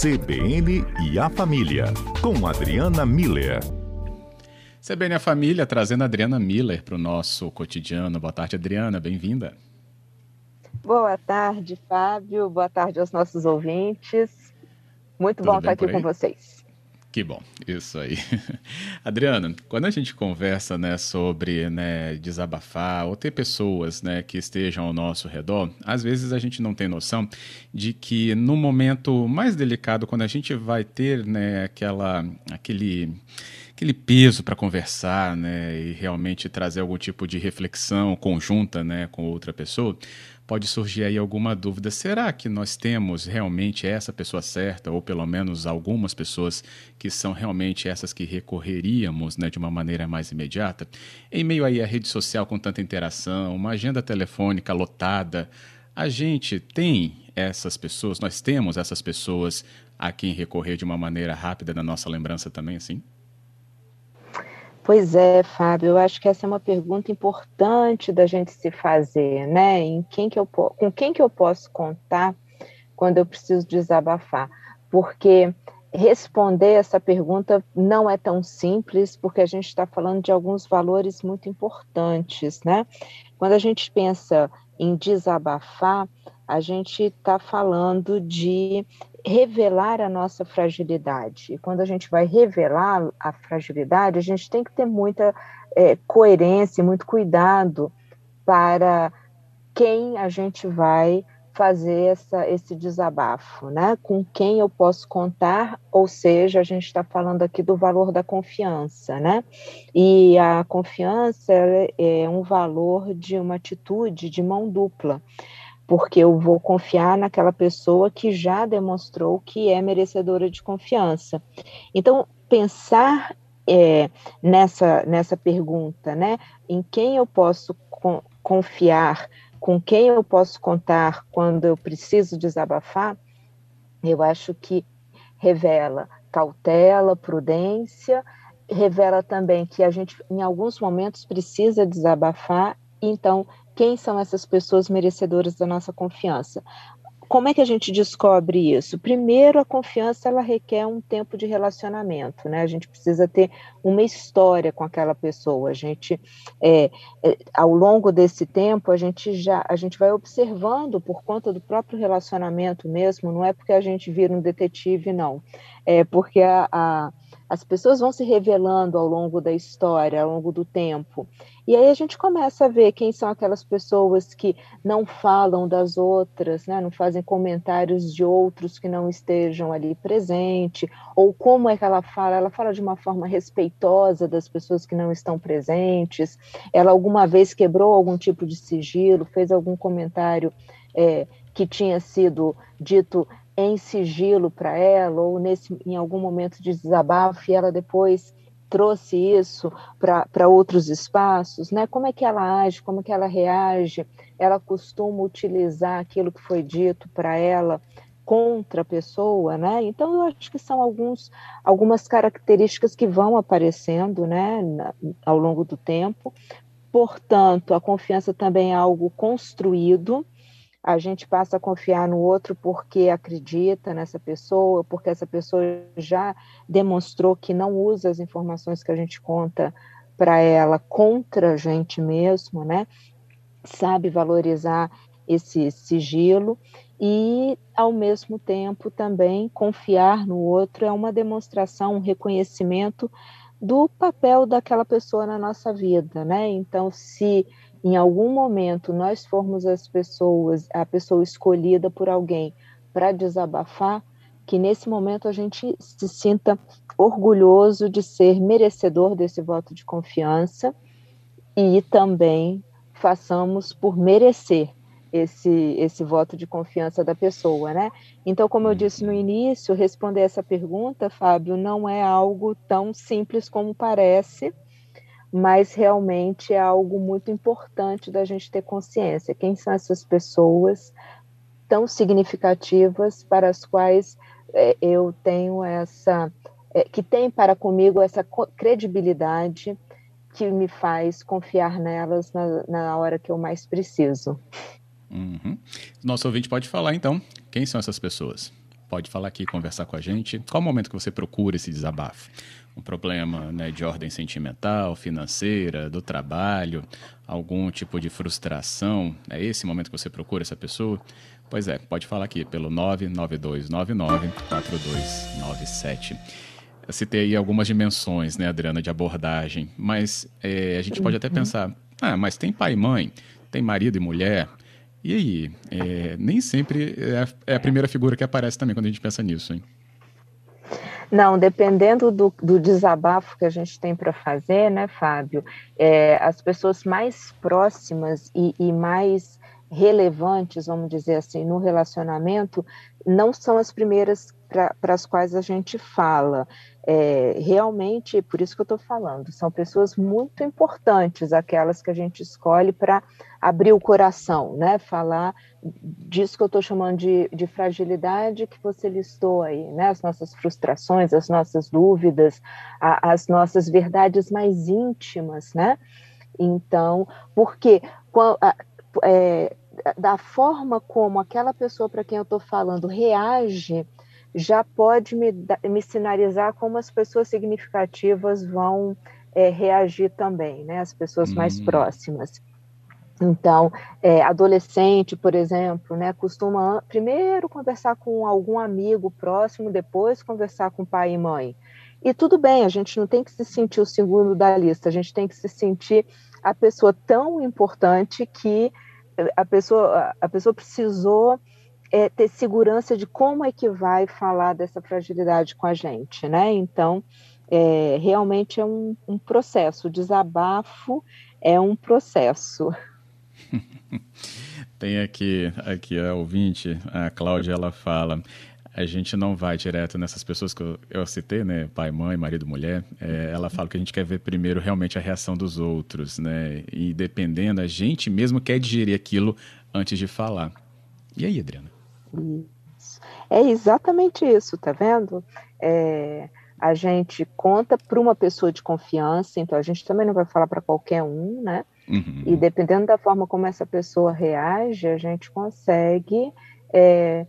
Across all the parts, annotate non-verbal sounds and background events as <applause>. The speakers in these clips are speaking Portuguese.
CBN e a Família, com Adriana Miller. CBN e a Família trazendo a Adriana Miller para o nosso cotidiano. Boa tarde, Adriana, bem-vinda. Boa tarde, Fábio. Boa tarde aos nossos ouvintes. Muito Tudo bom estar aqui com vocês. Que bom, isso aí. <laughs> Adriana, quando a gente conversa né, sobre né, desabafar ou ter pessoas né, que estejam ao nosso redor, às vezes a gente não tem noção de que no momento mais delicado, quando a gente vai ter né, aquela, aquele aquele peso para conversar, né, e realmente trazer algum tipo de reflexão conjunta, né, com outra pessoa, pode surgir aí alguma dúvida. Será que nós temos realmente essa pessoa certa, ou pelo menos algumas pessoas que são realmente essas que recorreríamos né, de uma maneira mais imediata? Em meio aí à rede social com tanta interação, uma agenda telefônica lotada, a gente tem essas pessoas, nós temos essas pessoas a quem recorrer de uma maneira rápida na nossa lembrança também, assim? Pois é, Fábio, eu acho que essa é uma pergunta importante da gente se fazer, né? Em quem que eu, com quem que eu posso contar quando eu preciso desabafar? Porque responder essa pergunta não é tão simples, porque a gente está falando de alguns valores muito importantes, né? Quando a gente pensa em desabafar, a gente está falando de revelar a nossa fragilidade. E quando a gente vai revelar a fragilidade, a gente tem que ter muita é, coerência, muito cuidado para quem a gente vai fazer essa, esse desabafo, né? Com quem eu posso contar, ou seja, a gente está falando aqui do valor da confiança, né? E a confiança é um valor de uma atitude de mão dupla porque eu vou confiar naquela pessoa que já demonstrou que é merecedora de confiança. Então, pensar é, nessa, nessa pergunta, né? Em quem eu posso confiar, com quem eu posso contar quando eu preciso desabafar, eu acho que revela cautela, prudência, revela também que a gente, em alguns momentos, precisa desabafar, então quem são essas pessoas merecedoras da nossa confiança? Como é que a gente descobre isso? Primeiro, a confiança ela requer um tempo de relacionamento, né? A gente precisa ter uma história com aquela pessoa. A gente, é, é, ao longo desse tempo, a gente já a gente vai observando por conta do próprio relacionamento mesmo. Não é porque a gente vira um detetive, não. É porque a, a as pessoas vão se revelando ao longo da história, ao longo do tempo. E aí a gente começa a ver quem são aquelas pessoas que não falam das outras, né? não fazem comentários de outros que não estejam ali presente, ou como é que ela fala, ela fala de uma forma respeitosa das pessoas que não estão presentes, ela alguma vez quebrou algum tipo de sigilo, fez algum comentário é, que tinha sido dito em sigilo para ela, ou nesse, em algum momento de desabafo, e ela depois trouxe isso para outros espaços, né? Como é que ela age, como é que ela reage? Ela costuma utilizar aquilo que foi dito para ela contra a pessoa, né? Então eu acho que são alguns, algumas características que vão aparecendo, né, na, ao longo do tempo. Portanto, a confiança também é algo construído, a gente passa a confiar no outro porque acredita nessa pessoa, porque essa pessoa já demonstrou que não usa as informações que a gente conta para ela contra a gente mesmo, né? Sabe valorizar esse sigilo e, ao mesmo tempo, também confiar no outro é uma demonstração, um reconhecimento do papel daquela pessoa na nossa vida, né? Então, se em algum momento nós formos as pessoas, a pessoa escolhida por alguém para desabafar, que nesse momento a gente se sinta orgulhoso de ser merecedor desse voto de confiança e também façamos por merecer esse, esse voto de confiança da pessoa, né? Então, como eu disse no início, responder essa pergunta, Fábio, não é algo tão simples como parece, mas realmente é algo muito importante da gente ter consciência. Quem são essas pessoas tão significativas para as quais é, eu tenho essa, é, que tem para comigo essa credibilidade que me faz confiar nelas na, na hora que eu mais preciso. Uhum. Nosso ouvinte pode falar então, quem são essas pessoas? Pode falar aqui, conversar com a gente. Qual o momento que você procura esse desabafo? Um problema né, de ordem sentimental, financeira, do trabalho, algum tipo de frustração? É esse momento que você procura essa pessoa? Pois é, pode falar aqui pelo 992994297. Eu citei aí algumas dimensões, né, Adriana, de abordagem, mas é, a gente pode até uhum. pensar, ah, mas tem pai e mãe, tem marido e mulher, e aí? É, nem sempre é a, é a, primeira figura que aparece também quando a gente pensa nisso, hein? Não, dependendo do, do desabafo que a gente tem para fazer, né, Fábio, é, as pessoas mais próximas e, e mais relevantes, vamos dizer assim, no relacionamento, não são as primeiras para as quais a gente fala. É, realmente, por isso que eu estou falando, são pessoas muito importantes, aquelas que a gente escolhe para abrir o coração, né? Falar disso que eu estou chamando de, de, fragilidade que você listou aí, né? As nossas frustrações, as nossas dúvidas, a, as nossas verdades mais íntimas, né? Então, porque é, da forma como aquela pessoa para quem eu estou falando reage, já pode me, me sinalizar como as pessoas significativas vão é, reagir também, né? As pessoas mais uhum. próximas. Então, é, adolescente, por exemplo, né, costuma primeiro conversar com algum amigo próximo, depois conversar com pai e mãe. E tudo bem, a gente não tem que se sentir o segundo da lista, a gente tem que se sentir a pessoa tão importante que a pessoa, a pessoa precisou é, ter segurança de como é que vai falar dessa fragilidade com a gente, né? Então, é, realmente é um, um processo, o desabafo é um processo. <laughs> Tem aqui, aqui a ouvinte, a Cláudia, ela fala, a gente não vai direto nessas pessoas que eu, eu citei, né, pai, mãe, marido, mulher, é, ela fala que a gente quer ver primeiro realmente a reação dos outros, né, e dependendo, a gente mesmo quer digerir aquilo antes de falar. E aí, Adriana? Isso. É exatamente isso, tá vendo? É, a gente conta para uma pessoa de confiança, então a gente também não vai falar para qualquer um, né? Uhum. E dependendo da forma como essa pessoa reage, a gente consegue é,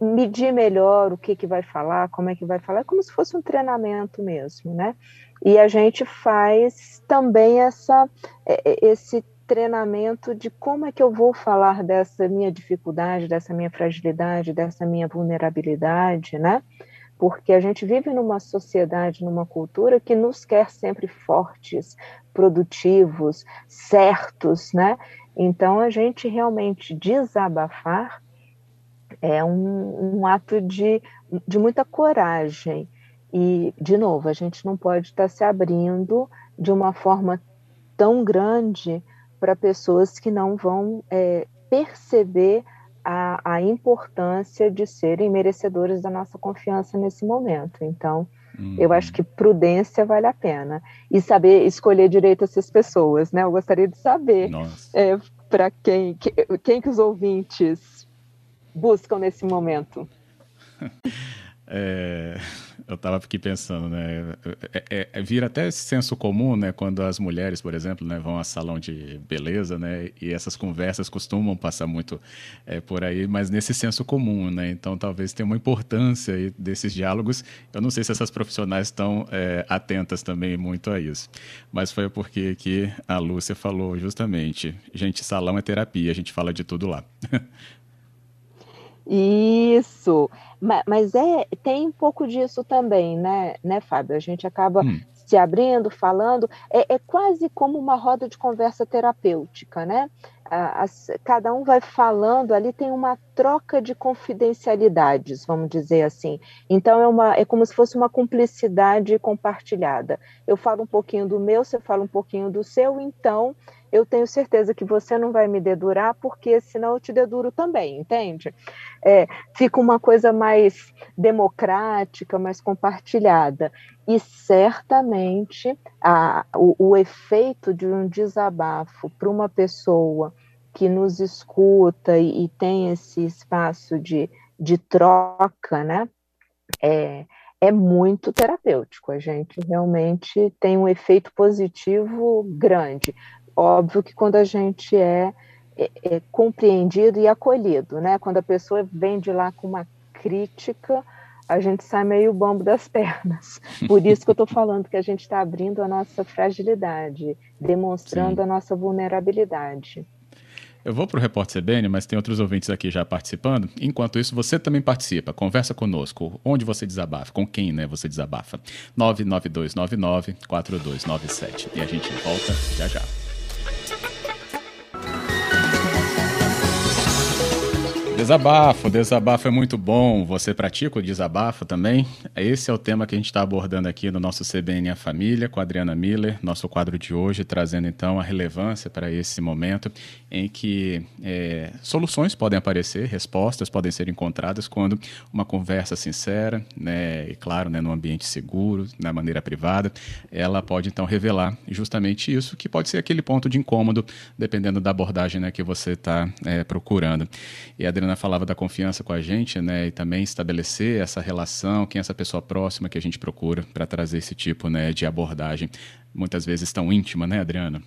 medir melhor o que, que vai falar, como é que vai falar, é como se fosse um treinamento mesmo, né? E a gente faz também essa, é, é, esse treinamento de como é que eu vou falar dessa minha dificuldade, dessa minha fragilidade, dessa minha vulnerabilidade, né? Porque a gente vive numa sociedade, numa cultura que nos quer sempre fortes, produtivos, certos, né? Então a gente realmente desabafar é um, um ato de, de muita coragem. E, de novo, a gente não pode estar se abrindo de uma forma tão grande para pessoas que não vão é, perceber a, a, importância de serem merecedores da nossa confiança nesse momento. Então, uhum. eu acho que prudência vale a pena. E saber escolher direito essas pessoas, né? Eu gostaria de saber é, para quem, que, quem que os ouvintes buscam nesse momento. <laughs> É, eu estava aqui pensando, né? É, é, é, vira até senso comum, né? Quando as mulheres, por exemplo, né, vão a salão de beleza, né? E essas conversas costumam passar muito é, por aí, mas nesse senso comum, né? Então talvez tenha uma importância desses diálogos. Eu não sei se essas profissionais estão é, atentas também muito a isso, mas foi porque que a Lúcia falou justamente, gente, salão é terapia, a gente fala de tudo lá. <laughs> Isso, mas é tem um pouco disso também, né, né, Fábio? A gente acaba hum. se abrindo, falando, é, é, quase como uma roda de conversa terapêutica, né? As, cada um vai falando, ali tem uma troca de confidencialidades, vamos dizer assim. Então é, uma, é como se fosse uma cumplicidade compartilhada. Eu falo um pouquinho do meu, você fala um pouquinho do seu, então eu tenho certeza que você não vai me dedurar, porque senão eu te deduro também, entende? É, fica uma coisa mais democrática, mais compartilhada. E certamente a, o, o efeito de um desabafo para uma pessoa que nos escuta e, e, tem esse espaço de, de troca, né? É, é muito terapêutico. A gente realmente tem um efeito positivo grande. Óbvio que quando a gente é, é, é compreendido e acolhido, né? Quando a pessoa vem de lá com uma crítica, a gente sai meio bambo das <laughs> pernas. Por isso que eu estou falando que a gente está abrindo a nossa fragilidade, demonstrando Sim. a nossa vulnerabilidade. Eu vou para o Repórter CBN, mas tem outros ouvintes aqui já participando. Enquanto isso, você também participa, conversa conosco. Onde você desabafa? Com quem né, você desabafa? 99299-4297. E a gente volta já já. Desabafo, desabafo é muito bom. Você pratica o desabafo também? Esse é o tema que a gente está abordando aqui no nosso CBN A Família, com a Adriana Miller, nosso quadro de hoje, trazendo então a relevância para esse momento em que é, soluções podem aparecer, respostas podem ser encontradas quando uma conversa sincera, né, e claro, né, no ambiente seguro, na maneira privada, ela pode então revelar justamente isso, que pode ser aquele ponto de incômodo, dependendo da abordagem né, que você está é, procurando. E a Adriana Ana falava da confiança com a gente, né, e também estabelecer essa relação, quem é essa pessoa próxima que a gente procura para trazer esse tipo, né, de abordagem, muitas vezes tão íntima, né, Adriana?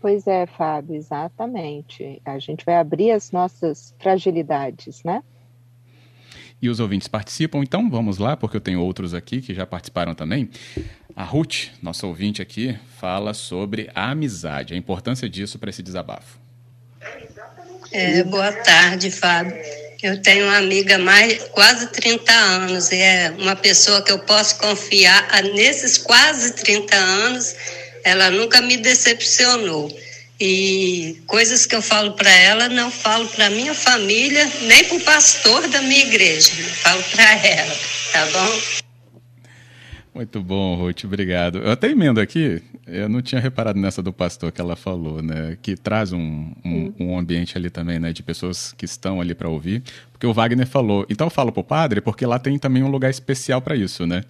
Pois é, Fábio, exatamente. A gente vai abrir as nossas fragilidades, né? E os ouvintes participam, então vamos lá, porque eu tenho outros aqui que já participaram também. A Ruth, nossa ouvinte aqui, fala sobre a amizade, a importância disso para esse desabafo. É, boa tarde, Fábio. Eu tenho uma amiga mais quase 30 anos e é uma pessoa que eu posso confiar. Nesses quase 30 anos, ela nunca me decepcionou. E coisas que eu falo para ela, não falo para minha família, nem para o pastor da minha igreja. Falo para ela, tá bom? Muito bom, Ruth, obrigado. Eu até emendo aqui, eu não tinha reparado nessa do pastor que ela falou, né? Que traz um, um, um ambiente ali também, né? De pessoas que estão ali para ouvir. Porque o Wagner falou, então eu falo pro padre, porque lá tem também um lugar especial para isso, né?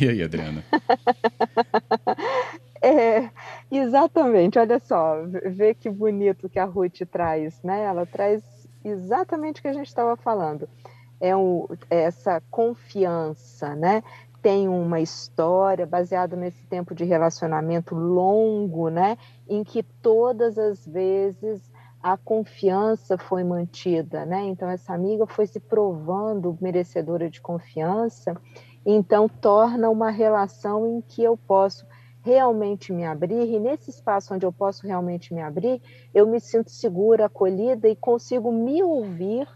E aí, Adriana? <laughs> é, exatamente, olha só, vê que bonito que a Ruth traz, né? Ela traz exatamente o que a gente estava falando. É, um, é essa confiança, né? Tem uma história baseada nesse tempo de relacionamento longo, né, em que todas as vezes a confiança foi mantida, né? Então essa amiga foi se provando merecedora de confiança, então torna uma relação em que eu posso realmente me abrir e nesse espaço onde eu posso realmente me abrir, eu me sinto segura, acolhida e consigo me ouvir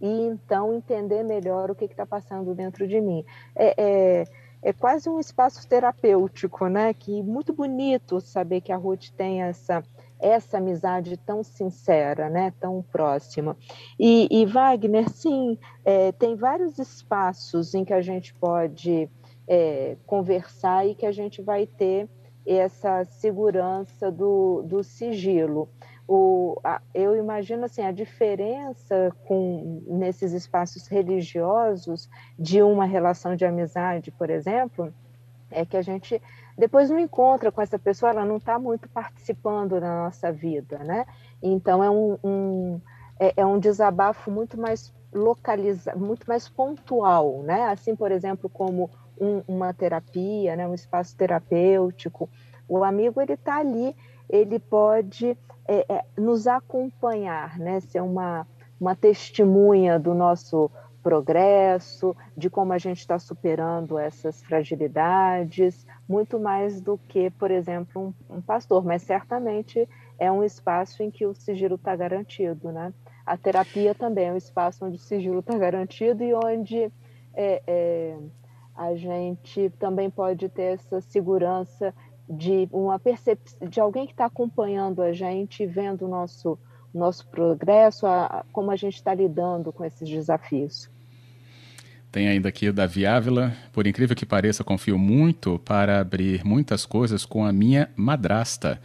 e então entender melhor o que está passando dentro de mim. É, é, é, quase um espaço terapêutico, né? Que muito bonito saber que a Ruth tem essa essa amizade tão sincera, né? Tão próxima. E, e Wagner, sim, é, tem vários espaços em que a gente pode é, conversar e que a gente vai ter essa segurança do, do sigilo o, a, eu imagino assim a diferença com nesses espaços religiosos de uma relação de amizade, por exemplo, é que a gente depois não encontra com essa pessoa, ela não está muito participando da nossa vida, né? Então é um, um é, é, um desabafo muito mais localizado, muito mais pontual, né? Assim, por exemplo, como um, uma terapia, né? Um espaço terapêutico, o amigo ele está ali ele pode é, é, nos acompanhar, né? ser uma, uma testemunha do nosso progresso, de como a gente está superando essas fragilidades, muito mais do que, por exemplo, um, um pastor, mas certamente é um espaço em que o sigilo está garantido, né? A terapia também é um espaço onde o sigilo está garantido e onde é, é, a gente também pode ter essa segurança de uma percepção de alguém que está acompanhando a gente, vendo o nosso nosso progresso, a, como a gente está lidando com esses desafios. Tem ainda aqui o Davi Ávila. Por incrível que pareça, confio muito para abrir muitas coisas com a minha madrasta.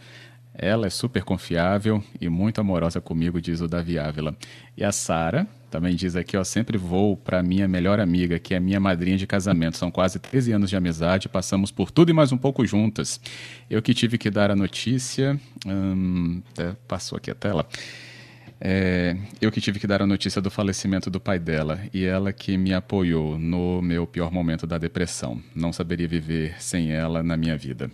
Ela é super confiável e muito amorosa comigo, diz o Davi Ávila. E a Sara também diz aqui, ó, sempre vou para minha melhor amiga, que é minha madrinha de casamento. São quase 13 anos de amizade, passamos por tudo e mais um pouco juntas. Eu que tive que dar a notícia, hum, passou aqui a tela. É, eu que tive que dar a notícia do falecimento do pai dela e ela que me apoiou no meu pior momento da depressão. Não saberia viver sem ela na minha vida.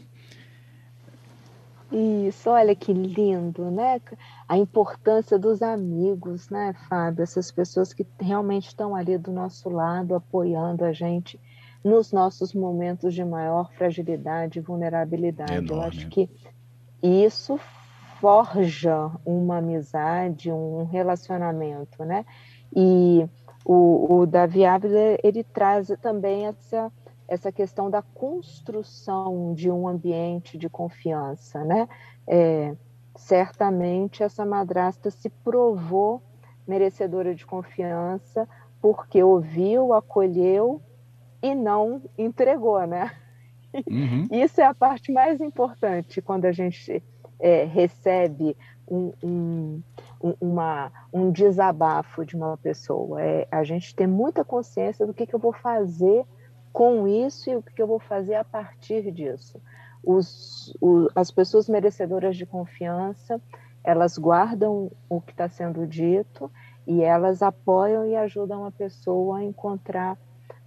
Isso, olha que lindo, né? A importância dos amigos, né, Fábio? Essas pessoas que realmente estão ali do nosso lado, apoiando a gente nos nossos momentos de maior fragilidade e vulnerabilidade. Enorme. Eu acho que isso forja uma amizade, um relacionamento, né? E o, o Davi Ávila, ele traz também essa essa questão da construção de um ambiente de confiança, né? É, certamente essa madrasta se provou merecedora de confiança porque ouviu, acolheu e não entregou, né? Uhum. <laughs> Isso é a parte mais importante quando a gente é, recebe um, um, uma, um desabafo de uma pessoa. É a gente ter muita consciência do que, que eu vou fazer com isso e o que eu vou fazer a partir disso. Os, as pessoas merecedoras de confiança, elas guardam o que está sendo dito e elas apoiam e ajudam a pessoa a encontrar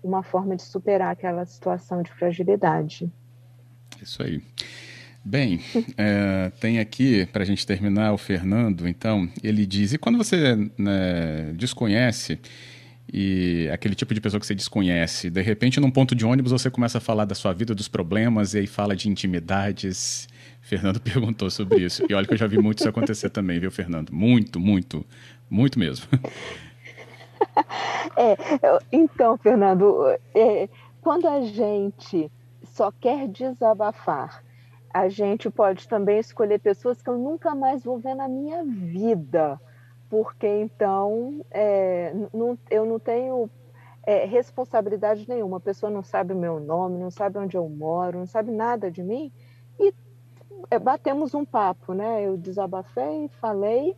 uma forma de superar aquela situação de fragilidade. Isso aí. Bem, <laughs> é, tem aqui, para a gente terminar, o Fernando, então, ele diz: e quando você né, desconhece e aquele tipo de pessoa que você desconhece. De repente, num ponto de ônibus, você começa a falar da sua vida, dos problemas, e aí fala de intimidades. Fernando <laughs> perguntou sobre isso. E olha que eu já vi muito isso acontecer também, viu, Fernando? Muito, muito, muito mesmo. <laughs> É, então, Fernando, é, quando a gente só quer desabafar, a gente pode também escolher pessoas que eu nunca mais vou ver na minha vida porque então é, não, eu não tenho é, responsabilidade nenhuma. A pessoa não sabe o meu nome, não sabe onde eu moro, não sabe nada de mim. E é, batemos um papo, né? Eu desabafei, falei.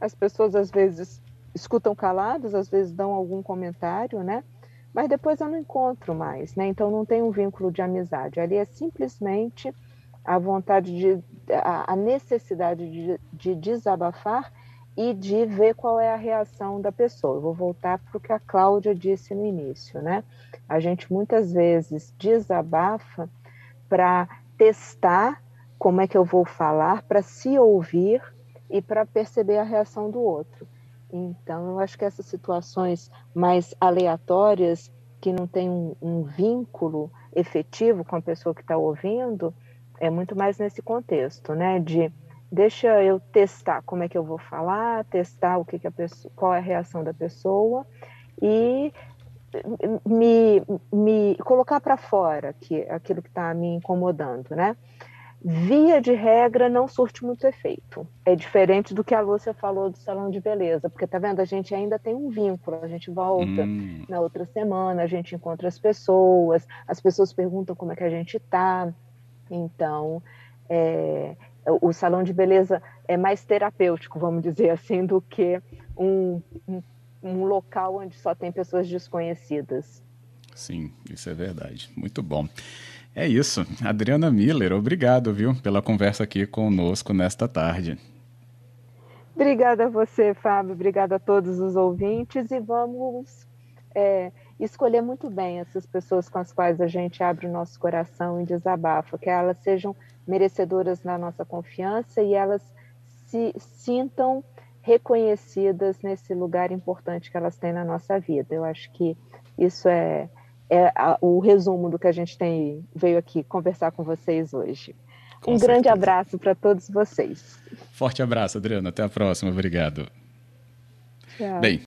As pessoas às vezes escutam caladas, às vezes dão algum comentário, né? Mas depois eu não encontro mais, né? Então não tem um vínculo de amizade. Ali é simplesmente a vontade de, a, necessidade de, de desabafar e de ver qual é a reação da pessoa. Eu vou voltar para o que a Cláudia disse no início, né? A gente muitas vezes desabafa para testar como é que eu vou falar, para se ouvir e para perceber a reação do outro. Então, eu acho que essas situações mais aleatórias, que não tem um, um vínculo efetivo com a pessoa que está ouvindo, é muito mais nesse contexto, né? De deixa eu testar como é que eu vou falar, testar o que, que a pessoa, qual é a reação da pessoa e me, me colocar para fora que aquilo que está me incomodando, né? Via de regra não surte muito efeito. É diferente do que a Lúcia falou do salão de beleza, porque tá vendo a gente ainda tem um vínculo, a gente volta hum. na outra semana, a gente encontra as pessoas, as pessoas perguntam como é que a gente tá. Então, é, o salão de beleza é mais terapêutico, vamos dizer assim, do que um, um, um, local onde só tem pessoas desconhecidas. Sim, isso é verdade. Muito bom. É isso. Adriana Miller, obrigado, viu, pela conversa aqui conosco nesta tarde. Obrigada a você, Fábio. Obrigada a todos os ouvintes e vamos é, escolher muito bem essas pessoas com as quais a gente abre o nosso coração e desabafa, que elas sejam merecedoras da nossa confiança e elas se sintam reconhecidas nesse lugar importante que elas têm na nossa vida. Eu acho que isso é, é a, o resumo do que a gente tem veio aqui conversar com vocês hoje. Com um certeza. grande abraço para todos vocês. Forte abraço, Adriana. Até a próxima. Obrigado. Tchau. Bem,